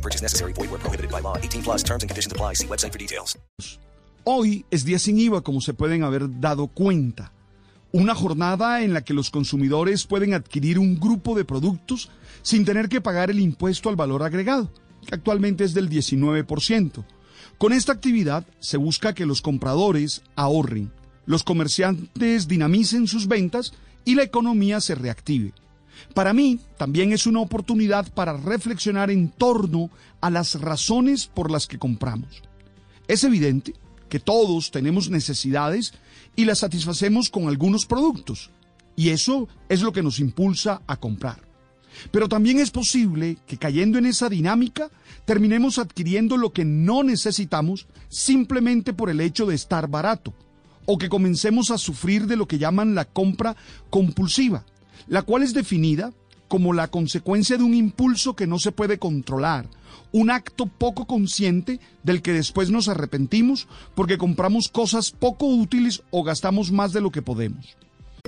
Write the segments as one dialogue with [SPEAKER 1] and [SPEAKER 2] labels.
[SPEAKER 1] No purchase necessary. Void where prohibited by law. 18 plus terms and conditions apply. See website for details.
[SPEAKER 2] Hoy es día sin IVA, como se pueden haber dado cuenta. Una jornada en la que los consumidores pueden adquirir un grupo de productos sin tener que pagar el impuesto al valor agregado, que actualmente es del 19%. Con esta actividad se busca que los compradores ahorren, los comerciantes dinamicen sus ventas y la economía se reactive. Para mí también es una oportunidad para reflexionar en torno a las razones por las que compramos. Es evidente que todos tenemos necesidades y las satisfacemos con algunos productos, y eso es lo que nos impulsa a comprar. Pero también es posible que cayendo en esa dinámica terminemos adquiriendo lo que no necesitamos simplemente por el hecho de estar barato, o que comencemos a sufrir de lo que llaman la compra compulsiva, la cual es definida como la consecuencia de un impulso que no se puede controlar, un acto poco consciente del que después nos arrepentimos porque compramos cosas poco útiles o gastamos más de lo que podemos.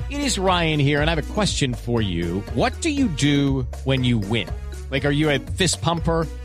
[SPEAKER 3] It is Ryan here, and I have a question for you. What do you do when you win? Like, are you a fist pumper?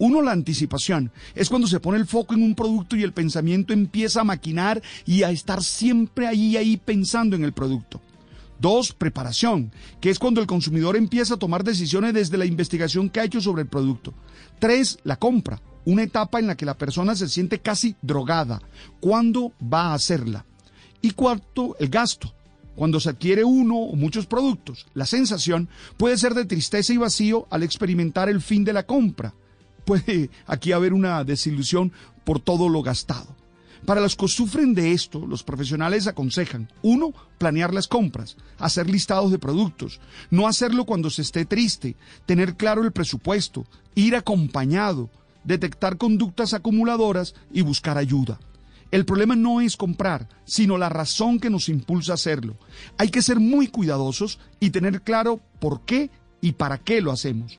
[SPEAKER 2] Uno, la anticipación. Es cuando se pone el foco en un producto y el pensamiento empieza a maquinar y a estar siempre ahí, ahí pensando en el producto. Dos, preparación, que es cuando el consumidor empieza a tomar decisiones desde la investigación que ha hecho sobre el producto. Tres, la compra, una etapa en la que la persona se siente casi drogada. ¿Cuándo va a hacerla? Y cuarto, el gasto. Cuando se adquiere uno o muchos productos, la sensación puede ser de tristeza y vacío al experimentar el fin de la compra puede aquí haber una desilusión por todo lo gastado. Para los que sufren de esto, los profesionales aconsejan, uno, planear las compras, hacer listados de productos, no hacerlo cuando se esté triste, tener claro el presupuesto, ir acompañado, detectar conductas acumuladoras y buscar ayuda. El problema no es comprar, sino la razón que nos impulsa a hacerlo. Hay que ser muy cuidadosos y tener claro por qué y para qué lo hacemos.